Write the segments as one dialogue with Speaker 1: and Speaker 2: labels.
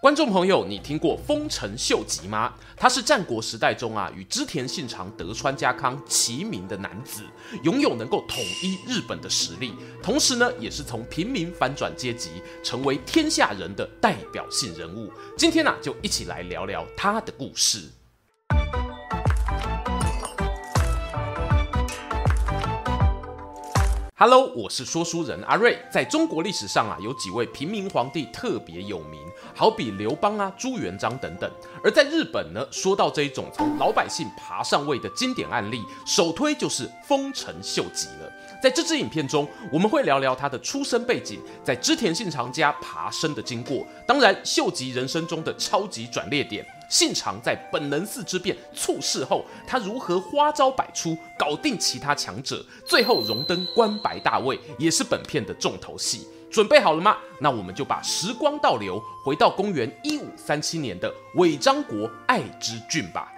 Speaker 1: 观众朋友，你听过丰臣秀吉吗？他是战国时代中啊与织田信长、德川家康齐名的男子，拥有能够统一日本的实力，同时呢也是从平民反转阶级，成为天下人的代表性人物。今天呢、啊、就一起来聊聊他的故事。Hello，我是说书人阿瑞。在中国历史上啊，有几位平民皇帝特别有名，好比刘邦啊、朱元璋等等。而在日本呢，说到这一种从老百姓爬上位的经典案例，首推就是丰臣秀吉了。在这支影片中，我们会聊聊他的出生背景，在织田信长家爬升的经过，当然秀吉人生中的超级转捩点。信长在本能寺之变猝死后，他如何花招百出搞定其他强者，最后荣登关白大位，也是本片的重头戏。准备好了吗？那我们就把时光倒流，回到公元一五三七年的尾张国爱之郡吧。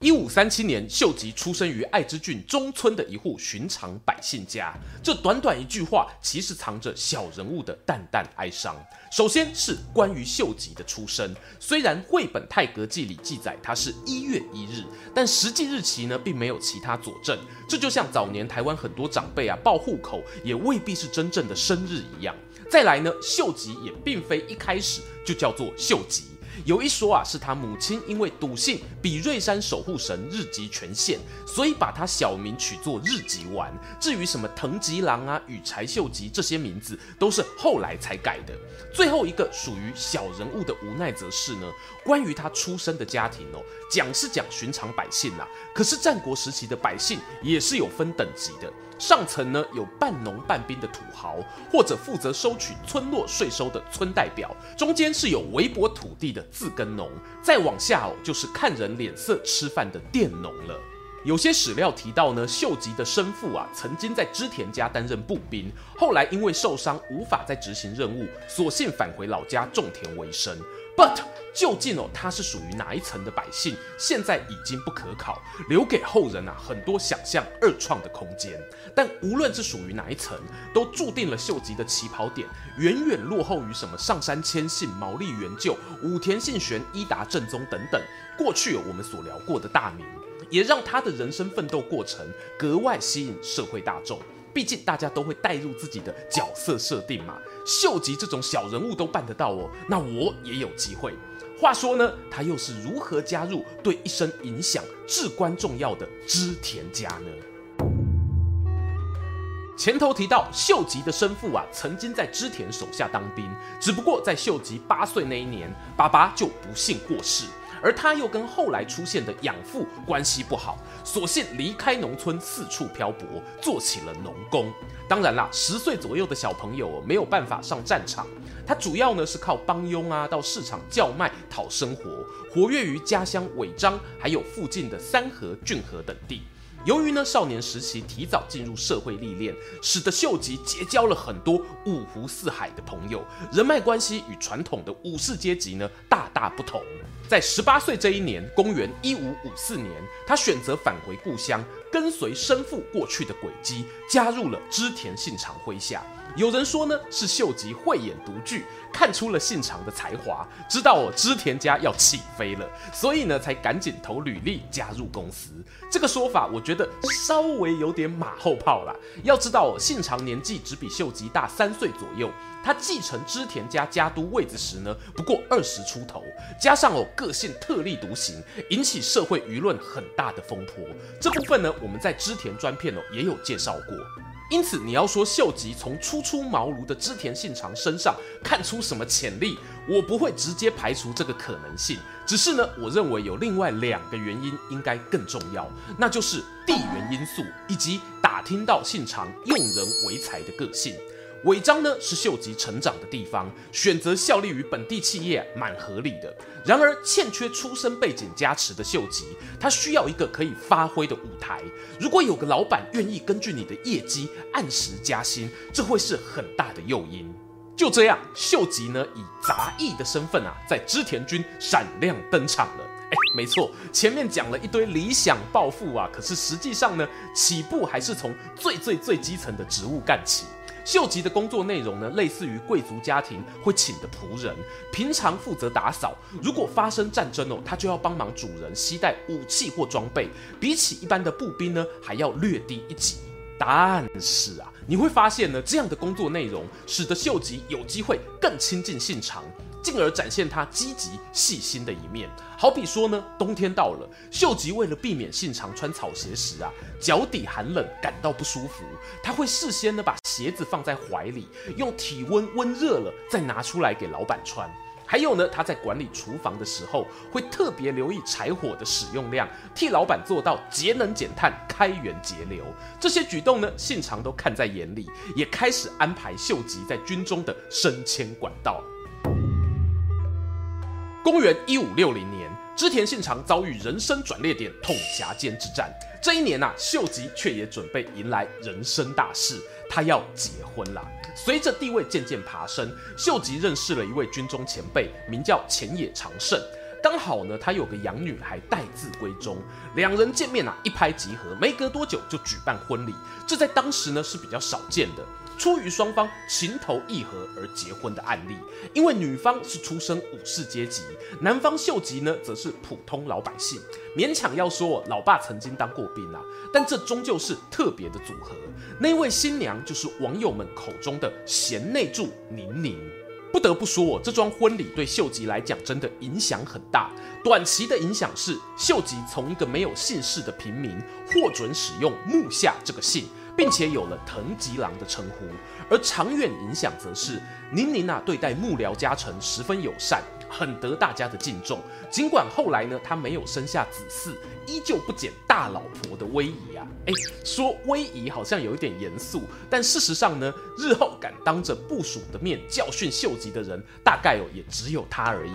Speaker 1: 一五三七年，秀吉出生于爱知郡中村的一户寻常百姓家。这短短一句话，其实藏着小人物的淡淡哀伤。首先是关于秀吉的出生，虽然绘本《太阁记》里记载他是一月一日，但实际日期呢，并没有其他佐证。这就像早年台湾很多长辈啊报户口，也未必是真正的生日一样。再来呢，秀吉也并非一开始就叫做秀吉。有一说啊，是他母亲因为笃信比瑞山守护神日吉权限，所以把他小名取作日吉丸。至于什么藤吉郎啊、羽柴秀吉这些名字，都是后来才改的。最后一个属于小人物的无奈，则是呢，关于他出生的家庭哦，讲是讲寻常百姓呐、啊，可是战国时期的百姓也是有分等级的。上层呢，有半农半兵的土豪，或者负责收取村落税收的村代表；中间是有微薄土地的自耕农；再往下哦，就是看人脸色吃饭的佃农了。有些史料提到呢，秀吉的生父啊，曾经在织田家担任步兵，后来因为受伤无法再执行任务，索性返回老家种田为生。But 究竟哦，他是属于哪一层的百姓，现在已经不可考，留给后人啊很多想象二创的空间。但无论是属于哪一层，都注定了秀吉的起跑点远远落后于什么上杉谦信、毛利元就、武田信玄、伊达正宗等等过去我们所聊过的大名，也让他的人生奋斗过程格外吸引社会大众。毕竟大家都会带入自己的角色设定嘛。秀吉这种小人物都办得到哦，那我也有机会。话说呢，他又是如何加入对一生影响至关重要的织田家呢？前头提到，秀吉的生父啊，曾经在织田手下当兵，只不过在秀吉八岁那一年，爸爸就不幸过世。而他又跟后来出现的养父关系不好，索性离开农村，四处漂泊，做起了农工。当然啦，十岁左右的小朋友没有办法上战场，他主要呢是靠帮佣啊，到市场叫卖讨生活，活跃于家乡尾张，还有附近的三河、骏河等地。由于呢少年时期提早进入社会历练，使得秀吉结交了很多五湖四海的朋友，人脉关系与传统的武士阶级呢大大不同。在十八岁这一年，公元一五五四年，他选择返回故乡，跟随生父过去的轨迹，加入了织田信长麾下。有人说呢，是秀吉慧眼独具，看出了信长的才华，知道哦织田家要起飞了，所以呢才赶紧投履历加入公司。这个说法我觉得稍微有点马后炮啦。要知道哦，信长年纪只比秀吉大三岁左右，他继承织田家家督位子时呢，不过二十出头，加上哦个性特立独行，引起社会舆论很大的风波。这部分呢，我们在织田专片哦也有介绍过。因此，你要说秀吉从初出茅庐的织田信长身上看出出什么潜力，我不会直接排除这个可能性。只是呢，我认为有另外两个原因应该更重要，那就是地缘因素以及打听到信长用人为才的个性。尾张呢是秀吉成长的地方，选择效力于本地企业蛮合理的。然而欠缺出身背景加持的秀吉，他需要一个可以发挥的舞台。如果有个老板愿意根据你的业绩按时加薪，这会是很大的诱因。就这样，秀吉呢以杂役的身份啊，在织田军闪亮登场了。哎，没错，前面讲了一堆理想抱负啊，可是实际上呢，起步还是从最最最基层的职务干起。秀吉的工作内容呢，类似于贵族家庭会请的仆人，平常负责打扫。如果发生战争哦，他就要帮忙主人携带武器或装备，比起一般的步兵呢，还要略低一级。但是啊，你会发现呢，这样的工作内容使得秀吉有机会更亲近信长。进而展现他积极细心的一面。好比说呢，冬天到了，秀吉为了避免信长穿草鞋时啊，脚底寒冷感到不舒服，他会事先呢把鞋子放在怀里，用体温温热了再拿出来给老板穿。还有呢，他在管理厨房的时候，会特别留意柴火的使用量，替老板做到节能减碳、开源节流。这些举动呢，信长都看在眼里，也开始安排秀吉在军中的升迁管道。公元一五六零年，织田信长遭遇人生转捩点——桶狭间之战。这一年呐、秀吉却也准备迎来人生大事，他要结婚了。随着地位渐渐爬升，秀吉认识了一位军中前辈，名叫浅野长胜。刚好呢，他有个养女还待字闺中，两人见面啊，一拍即合，没隔多久就举办婚礼。这在当时呢是比较少见的。出于双方情投意合而结婚的案例，因为女方是出身武士阶级，男方秀吉呢则是普通老百姓，勉强要说老爸曾经当过兵啊，但这终究是特别的组合。那位新娘就是网友们口中的贤内助宁宁。不得不说，这桩婚礼对秀吉来讲真的影响很大。短期的影响是，秀吉从一个没有姓氏的平民，获准使用木下这个姓。并且有了藤吉郎的称呼，而长远影响则是宁宁啊对待幕僚家臣十分友善，很得大家的敬重。尽管后来呢，他没有生下子嗣，依旧不减大老婆的威仪啊。哎，说威仪好像有一点严肃，但事实上呢，日后敢当着部属的面教训秀吉的人，大概哦也只有他而已。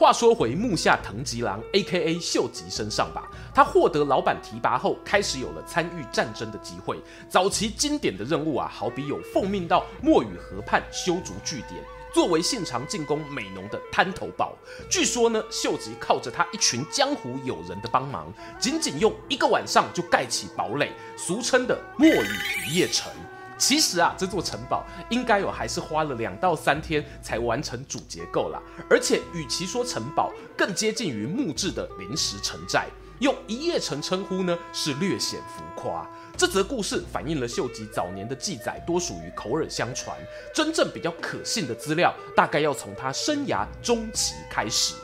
Speaker 1: 话说回木下藤吉郎 （A.K.A. 秀吉）身上吧，他获得老板提拔后，开始有了参与战争的机会。早期经典的任务啊，好比有奉命到墨雨河畔修筑据点，作为信长进攻美浓的滩头堡。据说呢，秀吉靠着他一群江湖友人的帮忙，仅仅用一个晚上就盖起堡垒，俗称的墨雨一夜城。其实啊，这座城堡应该有还是花了两到三天才完成主结构啦。而且，与其说城堡，更接近于木质的临时城寨。用一夜城称呼呢，是略显浮夸。这则故事反映了秀吉早年的记载多属于口耳相传，真正比较可信的资料，大概要从他生涯中期开始。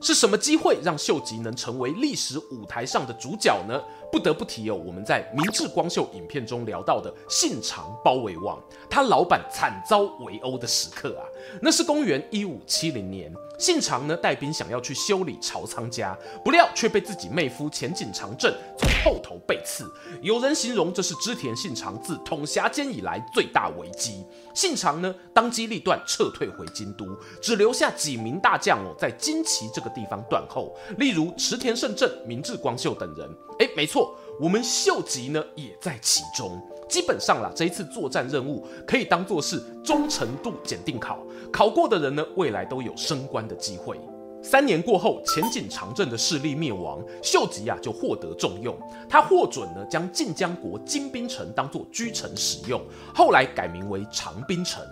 Speaker 1: 是什么机会让秀吉能成为历史舞台上的主角呢？不得不提哦，我们在明治光秀影片中聊到的信长包围网，他老板惨遭围殴的时刻啊，那是公元一五七零年。信长呢带兵想要去修理朝仓家，不料却被自己妹夫浅井长政从后头背刺。有人形容这是织田信长自统辖间以来最大危机。信长呢当机立断撤退回京都，只留下几名大将哦在金崎这个地方断后，例如池田胜政、明智光秀等人。哎，没错，我们秀吉呢也在其中。基本上啦，这一次作战任务可以当做是忠诚度检定考，考过的人呢，未来都有升官的机会。三年过后，前井长政的势力灭亡，秀吉啊就获得重用。他获准呢将晋江国金兵城当做居城使用，后来改名为长滨城。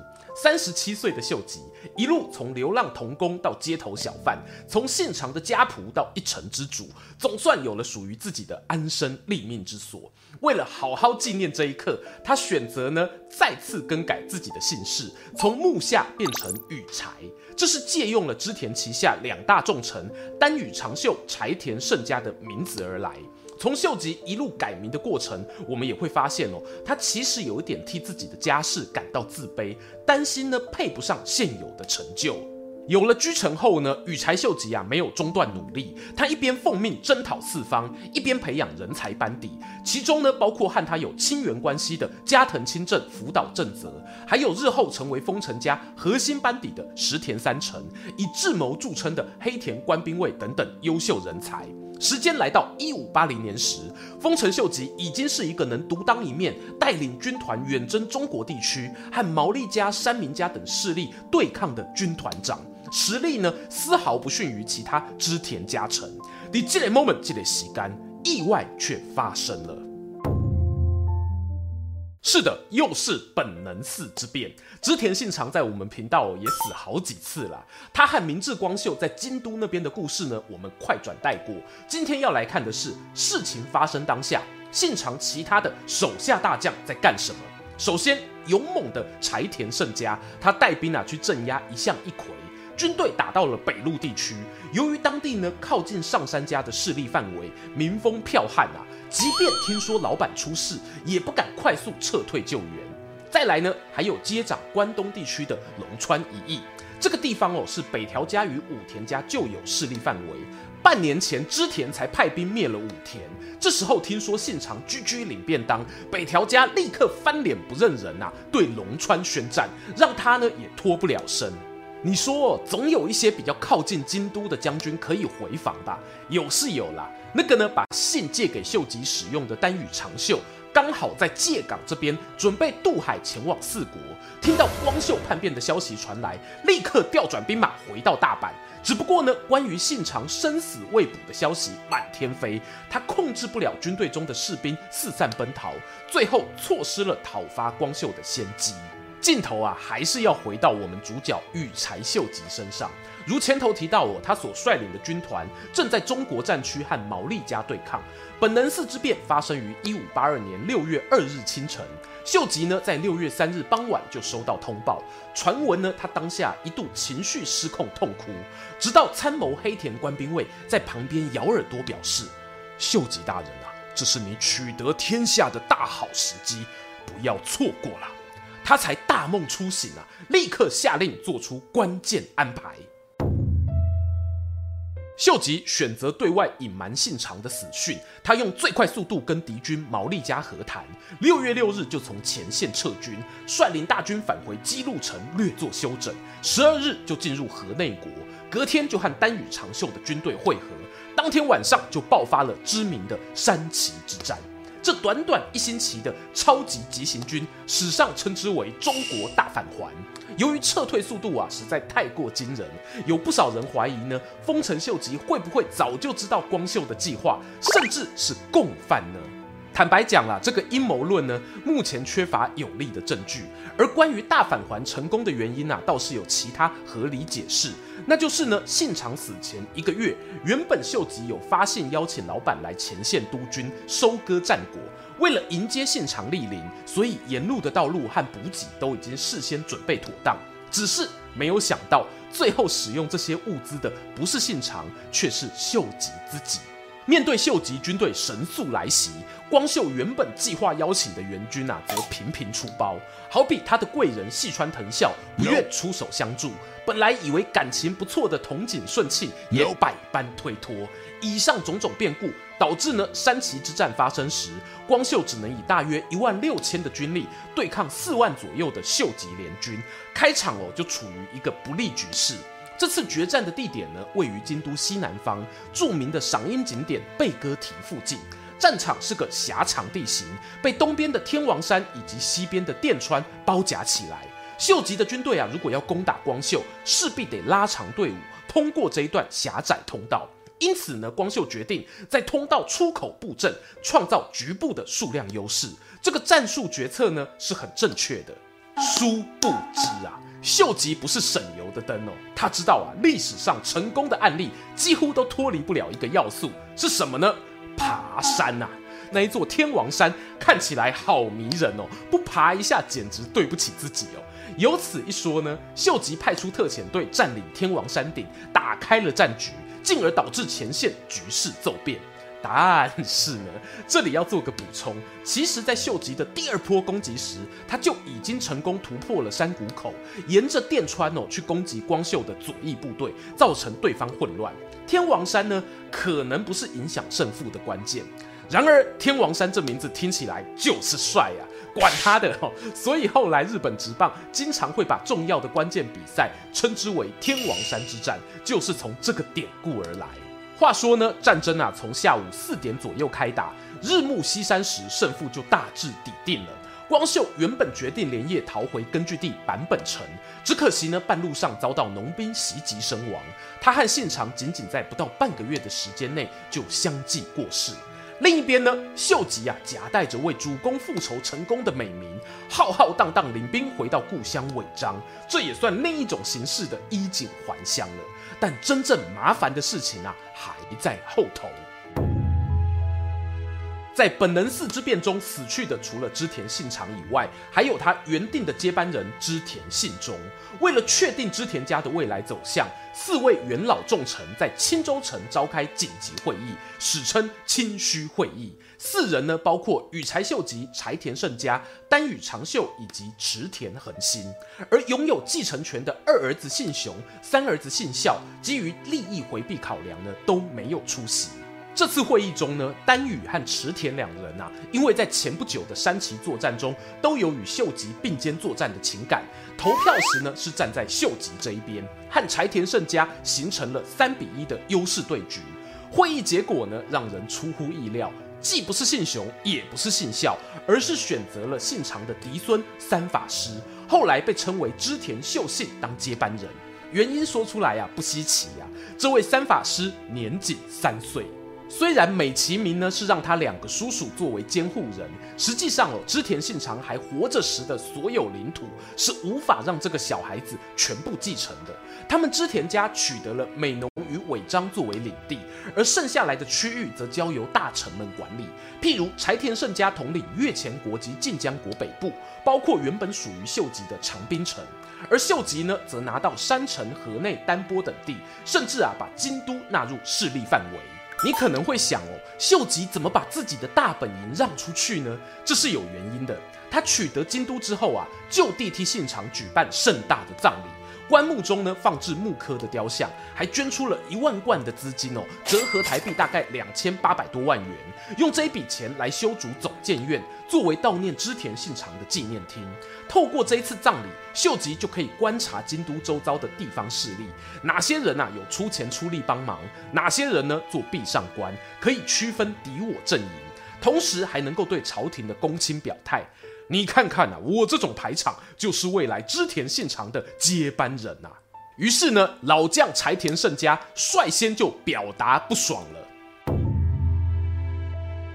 Speaker 1: 三十七岁的秀吉，一路从流浪童工到街头小贩，从信长的家仆到一城之主，总算有了属于自己的安身立命之所。为了好好纪念这一刻，他选择呢再次更改自己的姓氏，从木下变成羽柴。这是借用了织田旗下两大重臣丹羽长秀、柴田胜家的名字而来。从秀吉一路改名的过程，我们也会发现哦，他其实有一点替自己的家世感到自卑，担心呢配不上现有的成就。有了居城后呢，羽柴秀吉啊没有中断努力，他一边奉命征讨四方，一边培养人才班底，其中呢包括和他有亲缘关系的加藤清正辅导正则，还有日后成为丰臣家核心班底的石田三成，以智谋著称的黑田官兵卫等等优秀人才。时间来到一五八零年时，丰臣秀吉已经是一个能独当一面，带领军团远征中国地区，和毛利家、山民家等势力对抗的军团长。实力呢，丝毫不逊于其他织田家臣。你积累 moment，这个时间，意外却发生了。是的，又是本能寺之变。织田信长在我们频道也死好几次了。他和明智光秀在京都那边的故事呢，我们快转带过。今天要来看的是事情发生当下，信长其他的手下大将在干什么。首先，勇猛的柴田胜家，他带兵啊去镇压一向一揆。军队打到了北陆地区，由于当地呢靠近上山家的势力范围，民风剽悍啊，即便听说老板出事，也不敢快速撤退救援。再来呢，还有接掌关东地区的龙川一役，这个地方哦是北条家与武田家旧有势力范围。半年前织田才派兵灭了武田，这时候听说信长居居领便当，北条家立刻翻脸不认人啊，对龙川宣战，让他呢也脱不了身。你说，总有一些比较靠近京都的将军可以回防吧？有是有啦，那个呢，把信借给秀吉使用的丹羽长秀，刚好在借港这边准备渡海前往四国。听到光秀叛变的消息传来，立刻调转兵马回到大阪。只不过呢，关于信长生死未卜的消息满天飞，他控制不了军队中的士兵四散奔逃，最后错失了讨伐光秀的先机。镜头啊，还是要回到我们主角羽柴秀吉身上。如前头提到哦，他所率领的军团正在中国战区和毛利家对抗。本能寺之变发生于一五八二年六月二日清晨。秀吉呢，在六月三日傍晚就收到通报，传闻呢，他当下一度情绪失控，痛哭。直到参谋黑田官兵卫在旁边咬耳朵表示：“秀吉大人啊，这是你取得天下的大好时机，不要错过了。”他才大梦初醒啊！立刻下令做出关键安排。秀吉选择对外隐瞒信长的死讯，他用最快速度跟敌军毛利家和谈。六月六日就从前线撤军，率领大军返回姬路城略作休整。十二日就进入河内国，隔天就和丹羽长秀的军队会合。当天晚上就爆发了知名的山崎之战。这短短一星期的超级急行军，史上称之为“中国大返还”。由于撤退速度啊实在太过惊人，有不少人怀疑呢，丰臣秀吉会不会早就知道光秀的计划，甚至是共犯呢？坦白讲啦，这个阴谋论呢，目前缺乏有力的证据。而关于大返还成功的原因啊，倒是有其他合理解释。那就是呢，信长死前一个月，原本秀吉有发信邀请老板来前线督军，收割战果。为了迎接信长莅临，所以沿路的道路和补给都已经事先准备妥当。只是没有想到，最后使用这些物资的不是信长，却是秀吉自己。面对秀吉军队神速来袭，光秀原本计划邀请的援军啊，则频频出包。好比他的贵人细川藤孝不愿出手相助，本来以为感情不错的筒井顺庆也百般推脱。以上种种变故，导致呢山崎之战发生时，光秀只能以大约一万六千的军力对抗四万左右的秀吉联军，开场哦就处于一个不利局势。这次决战的地点呢，位于京都西南方著名的赏樱景点贝歌亭附近。战场是个狭长地形，被东边的天王山以及西边的电川包夹起来。秀吉的军队啊，如果要攻打光秀，势必得拉长队伍，通过这一段狭窄通道。因此呢，光秀决定在通道出口布阵，创造局部的数量优势。这个战术决策呢是很正确的。殊不知啊，秀吉不是省油的灯哦。他知道啊，历史上成功的案例几乎都脱离不了一个要素，是什么呢？爬山啊！那一座天王山看起来好迷人哦，不爬一下简直对不起自己哦。由此一说呢，秀吉派出特遣队占领天王山顶，打开了战局。进而导致前线局势骤变，但是呢，这里要做个补充，其实，在秀吉的第二波攻击时，他就已经成功突破了山谷口，沿着电川哦去攻击光秀的左翼部队，造成对方混乱。天王山呢，可能不是影响胜负的关键。然而，天王山这名字听起来就是帅呀、啊，管他的哦。所以后来日本职棒经常会把重要的关键比赛称之为天王山之战，就是从这个典故而来。话说呢，战争啊从下午四点左右开打，日暮西山时胜负就大致底定了。光秀原本决定连夜逃回根据地坂本城，只可惜呢半路上遭到农兵袭击身亡。他和信长仅仅在不到半个月的时间内就相继过世。另一边呢，秀吉啊，夹带着为主公复仇成功的美名，浩浩荡荡领兵回到故乡尾张，这也算另一种形式的衣锦还乡了。但真正麻烦的事情啊，还在后头。在本能寺之变中死去的，除了织田信长以外，还有他原定的接班人织田信忠。为了确定织田家的未来走向，四位元老重臣在青州城召开紧急会议，史称清须会议。四人呢，包括羽柴秀吉、柴田胜家、丹羽长秀以及池田恒兴。而拥有继承权的二儿子信雄、三儿子信孝，基于利益回避考量呢，都没有出席。这次会议中呢，丹羽和池田两人啊，因为在前不久的山崎作战中都有与秀吉并肩作战的情感，投票时呢是站在秀吉这一边，和柴田胜家形成了三比一的优势对局。会议结果呢让人出乎意料，既不是姓熊，也不是姓孝，而是选择了姓长的嫡孙三法师，后来被称为织田秀信当接班人。原因说出来呀、啊、不稀奇呀、啊，这位三法师年仅三岁。虽然美其名呢是让他两个叔叔作为监护人，实际上哦，织田信长还活着时的所有领土是无法让这个小孩子全部继承的。他们织田家取得了美浓与尾张作为领地，而剩下来的区域则交由大臣们管理。譬如柴田胜家统领越前国及近江国北部，包括原本属于秀吉的长滨城，而秀吉呢则拿到山城、河内、丹波等地，甚至啊把京都纳入势力范围。你可能会想哦，秀吉怎么把自己的大本营让出去呢？这是有原因的。他取得京都之后啊，就地替信长举办盛大的葬礼，棺木中呢放置木刻的雕像，还捐出了一万贯的资金哦，折合台币大概两千八百多万元，用这一笔钱来修筑总建院，作为悼念织田信长的纪念厅。透过这一次葬礼，秀吉就可以观察京都周遭的地方势力，哪些人啊有出钱出力帮忙，哪些人呢做壁上观，可以区分敌我阵营，同时还能够对朝廷的公卿表态。你看看啊，我这种排场就是未来织田信长的接班人呐、啊。于是呢，老将柴田胜家率先就表达不爽了。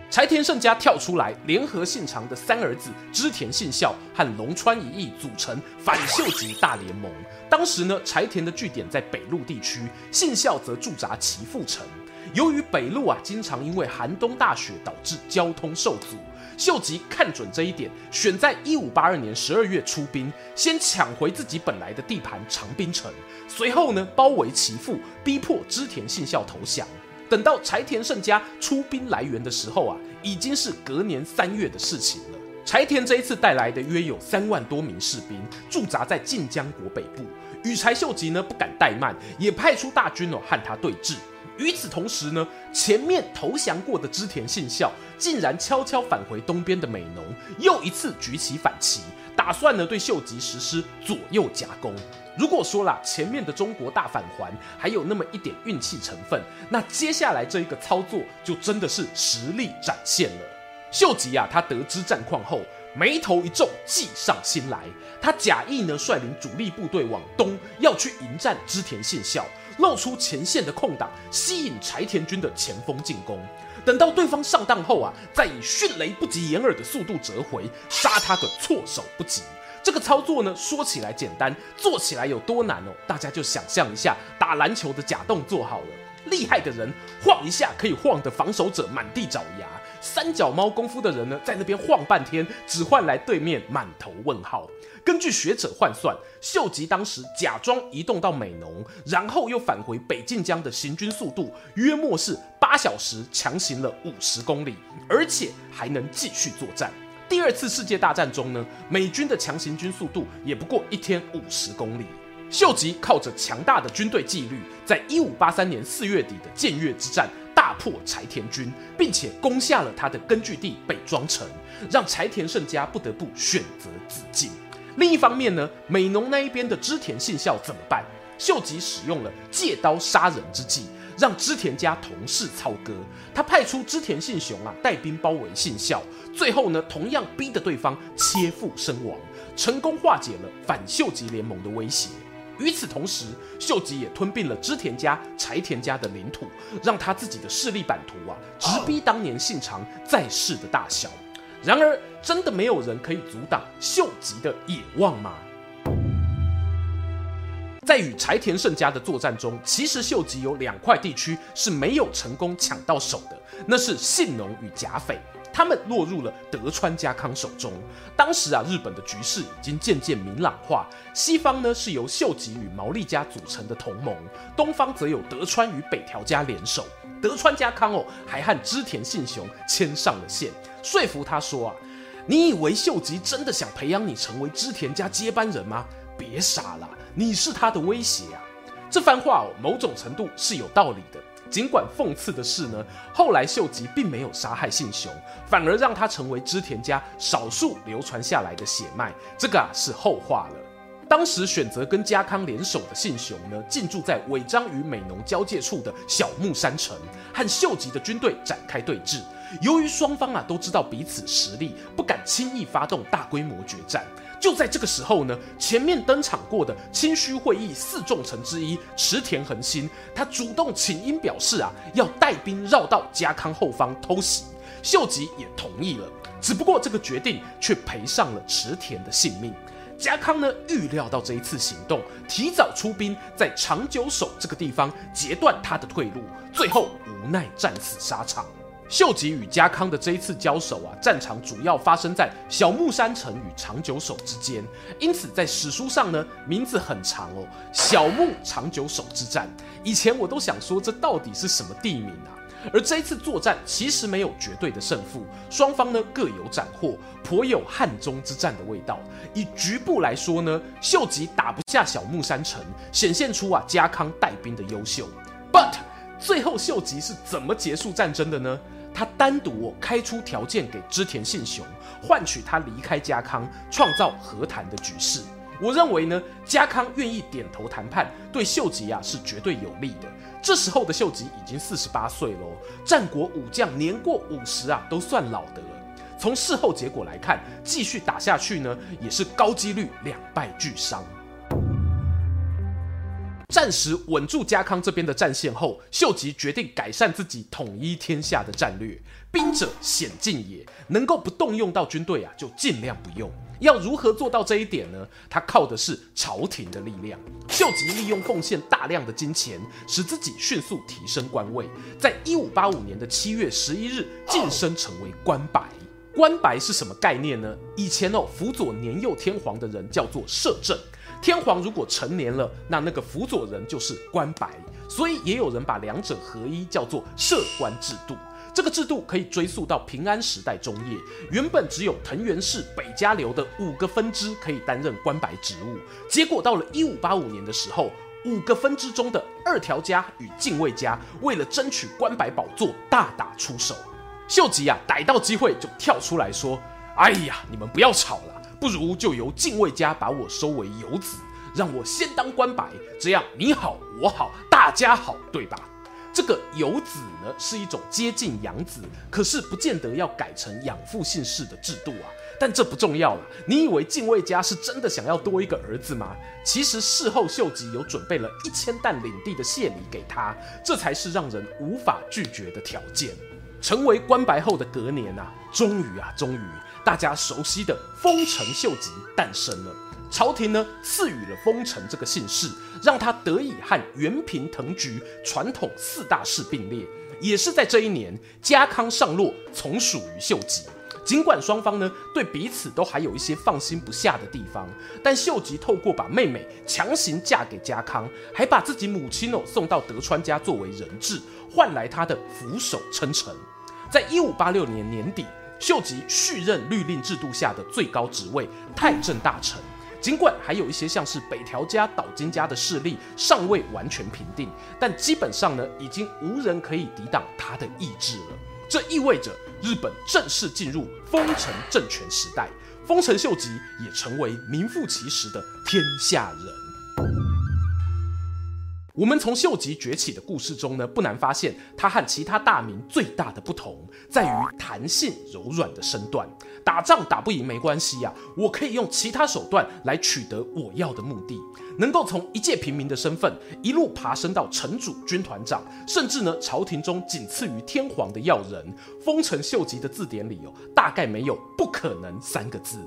Speaker 1: 柴田胜家跳出来，联合信长的三儿子织田信孝和龙川一益组成反秀吉大联盟。当时呢，柴田的据点在北陆地区，信孝则驻扎岐阜城。由于北路啊，经常因为寒冬大雪导致交通受阻，秀吉看准这一点，选在一五八二年十二月出兵，先抢回自己本来的地盘长滨城，随后呢，包围其父，逼迫织田信孝投降。等到柴田胜家出兵来援的时候啊，已经是隔年三月的事情了。柴田这一次带来的约有三万多名士兵，驻扎在近江国北部。羽柴秀吉呢不敢怠慢，也派出大军哦和他对峙。与此同时呢，前面投降过的织田信孝竟然悄悄返回东边的美浓，又一次举起反旗，打算呢对秀吉实施左右夹攻。如果说啦，前面的中国大返还还有那么一点运气成分，那接下来这一个操作就真的是实力展现了。秀吉啊，他得知战况后，眉头一皱，计上心来。他假意呢率领主力部队往东，要去迎战织田信孝，露出前线的空档，吸引柴田军的前锋进攻。等到对方上当后啊，再以迅雷不及掩耳的速度折回，杀他个措手不及。这个操作呢，说起来简单，做起来有多难哦？大家就想象一下打篮球的假动作好了。厉害的人晃一下可以晃得防守者满地找牙，三脚猫功夫的人呢，在那边晃半天，只换来对面满头问号。根据学者换算，秀吉当时假装移动到美浓，然后又返回北近江的行军速度，约莫是八小时强行了五十公里，而且还能继续作战。第二次世界大战中呢，美军的强行军速度也不过一天五十公里。秀吉靠着强大的军队纪律，在一五八三年四月底的建越之战大破柴田军，并且攻下了他的根据地北庄城，让柴田胜家不得不选择自尽。另一方面呢，美浓那一边的织田信孝怎么办？秀吉使用了借刀杀人之计。让织田家同室操戈，他派出织田信雄啊带兵包围信孝，最后呢同样逼得对方切腹身亡，成功化解了反秀吉联盟的威胁。与此同时，秀吉也吞并了织田家、柴田家的领土，让他自己的势力版图啊直逼当年信长在世的大小。然而，真的没有人可以阻挡秀吉的野望吗？在与柴田胜家的作战中，其实秀吉有两块地区是没有成功抢到手的，那是信浓与甲斐，他们落入了德川家康手中。当时啊，日本的局势已经渐渐明朗化，西方呢是由秀吉与毛利家组成的同盟，东方则有德川与北条家联手。德川家康哦，还和织田信雄牵上了线，说服他说啊，你以为秀吉真的想培养你成为织田家接班人吗？别傻了。你是他的威胁啊！这番话哦，某种程度是有道理的。尽管讽刺的是呢，后来秀吉并没有杀害信雄，反而让他成为织田家少数流传下来的血脉，这个啊是后话了。当时选择跟家康联手的信雄呢，进驻在尾张与美浓交界处的小木山城，和秀吉的军队展开对峙。由于双方啊都知道彼此实力，不敢轻易发动大规模决战。就在这个时候呢，前面登场过的清虚会议四重臣之一池田恒兴，他主动请缨表示啊，要带兵绕到家康后方偷袭。秀吉也同意了，只不过这个决定却赔上了池田的性命。家康呢预料到这一次行动，提早出兵，在长久守这个地方截断他的退路，最后无奈战死沙场。秀吉与家康的这一次交手啊，战场主要发生在小木山城与长久手之间，因此在史书上呢，名字很长哦，小木长久手之战。以前我都想说，这到底是什么地名啊？而这一次作战其实没有绝对的胜负，双方呢各有斩获，颇有汉中之战的味道。以局部来说呢，秀吉打不下小木山城，显现出啊家康带兵的优秀。But 最后秀吉是怎么结束战争的呢？他单独开出条件给织田信雄，换取他离开家康，创造和谈的局势。我认为呢，家康愿意点头谈判，对秀吉啊是绝对有利的。这时候的秀吉已经四十八岁喽，战国武将年过五十啊，都算老的了。从事后结果来看，继续打下去呢，也是高几率两败俱伤。暂时稳住家康这边的战线后，秀吉决定改善自己统一天下的战略。兵者，险进也，能够不动用到军队啊，就尽量不用。要如何做到这一点呢？他靠的是朝廷的力量。秀吉利用奉献大量的金钱，使自己迅速提升官位。在一五八五年的七月十一日，晋升成为官白。官白是什么概念呢？以前哦，辅佐年幼天皇的人叫做摄政。天皇如果成年了，那那个辅佐人就是关白，所以也有人把两者合一，叫做摄关制度。这个制度可以追溯到平安时代中叶，原本只有藤原氏北家流的五个分支可以担任关白职务，结果到了一五八五年的时候，五个分支中的二条家与近卫家为了争取关白宝座，大打出手。秀吉啊，逮到机会就跳出来说：“哎呀，你们不要吵了。”不如就由近卫家把我收为游子，让我先当官白，这样你好我好大家好，对吧？这个游子呢是一种接近养子，可是不见得要改成养父姓氏的制度啊。但这不重要了。你以为近卫家是真的想要多一个儿子吗？其实事后秀吉有准备了一千担领地的谢礼给他，这才是让人无法拒绝的条件。成为官白后的隔年啊，终于啊，终于，大家熟悉的丰臣秀吉诞生了。朝廷呢赐予了丰臣这个姓氏，让他得以和源平藤菊传统四大氏并列。也是在这一年，家康上洛，从属于秀吉。尽管双方呢对彼此都还有一些放心不下的地方，但秀吉透过把妹妹强行嫁给家康，还把自己母亲哦送到德川家作为人质，换来他的俯首称臣。在一五八六年年底，秀吉续任律令制度下的最高职位太政大臣。尽管还有一些像是北条家、岛津家的势力尚未完全平定，但基本上呢，已经无人可以抵挡他的意志了。这意味着日本正式进入丰臣政权时代，丰臣秀吉也成为名副其实的天下人。我们从秀吉崛起的故事中呢，不难发现他和其他大名最大的不同，在于弹性柔软的身段。打仗打不赢没关系呀，我可以用其他手段来取得我要的目的。能够从一介平民的身份一路爬升到城主、军团长，甚至呢，朝廷中仅次于天皇的要人，丰臣秀吉的字典里哦，大概没有不可能三个字。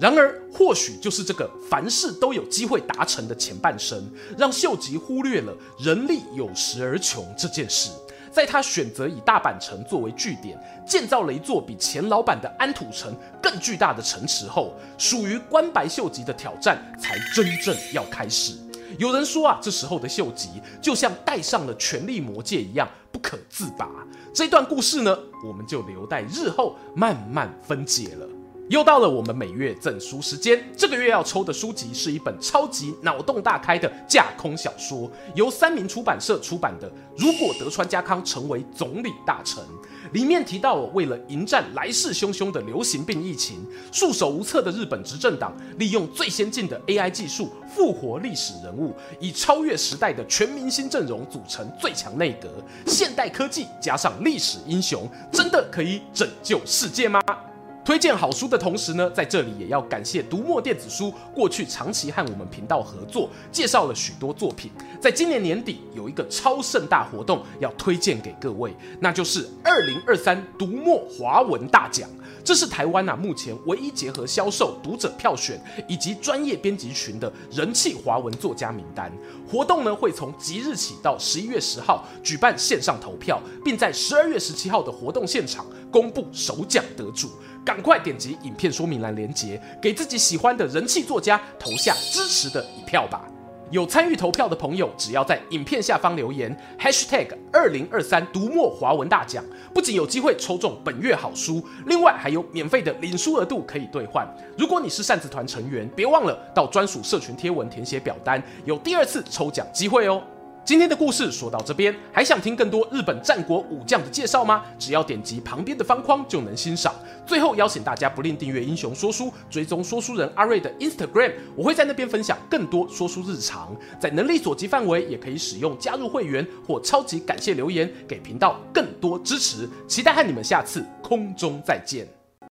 Speaker 1: 然而，或许就是这个凡事都有机会达成的前半生，让秀吉忽略了人力有时而穷这件事。在他选择以大阪城作为据点，建造了一座比前老板的安土城更巨大的城池后，属于关白秀吉的挑战才真正要开始。有人说啊，这时候的秀吉就像戴上了权力魔戒一样，不可自拔。这段故事呢，我们就留待日后慢慢分解了。又到了我们每月赠书时间，这个月要抽的书籍是一本超级脑洞大开的架空小说，由三民出版社出版的《如果德川家康成为总理大臣》。里面提到，为了迎战来势汹汹的流行病疫情，束手无策的日本执政党利用最先进的 AI 技术复活历史人物，以超越时代的全明星阵容组成最强内阁。现代科技加上历史英雄，真的可以拯救世界吗？推荐好书的同时呢，在这里也要感谢读墨电子书过去长期和我们频道合作，介绍了许多作品。在今年年底有一个超盛大活动要推荐给各位，那就是二零二三读墨华文大奖。这是台湾啊目前唯一结合销售、读者票选以及专业编辑群的人气华文作家名单。活动呢会从即日起到十一月十号举办线上投票，并在十二月十七号的活动现场公布首奖得主。赶快点击影片说明栏连结，给自己喜欢的人气作家投下支持的一票吧！有参与投票的朋友，只要在影片下方留言 #hashtag 二零二三读墨华文大奖，不仅有机会抽中本月好书，另外还有免费的领书额度可以兑换。如果你是扇子团成员，别忘了到专属社群贴文填写表单，有第二次抽奖机会哦！今天的故事说到这边，还想听更多日本战国武将的介绍吗？只要点击旁边的方框就能欣赏。最后邀请大家不吝订阅英雄说书，追踪说书人阿瑞的 Instagram，我会在那边分享更多说书日常。在能力所及范围，也可以使用加入会员或超级感谢留言，给频道更多支持。期待和你们下次空中再见。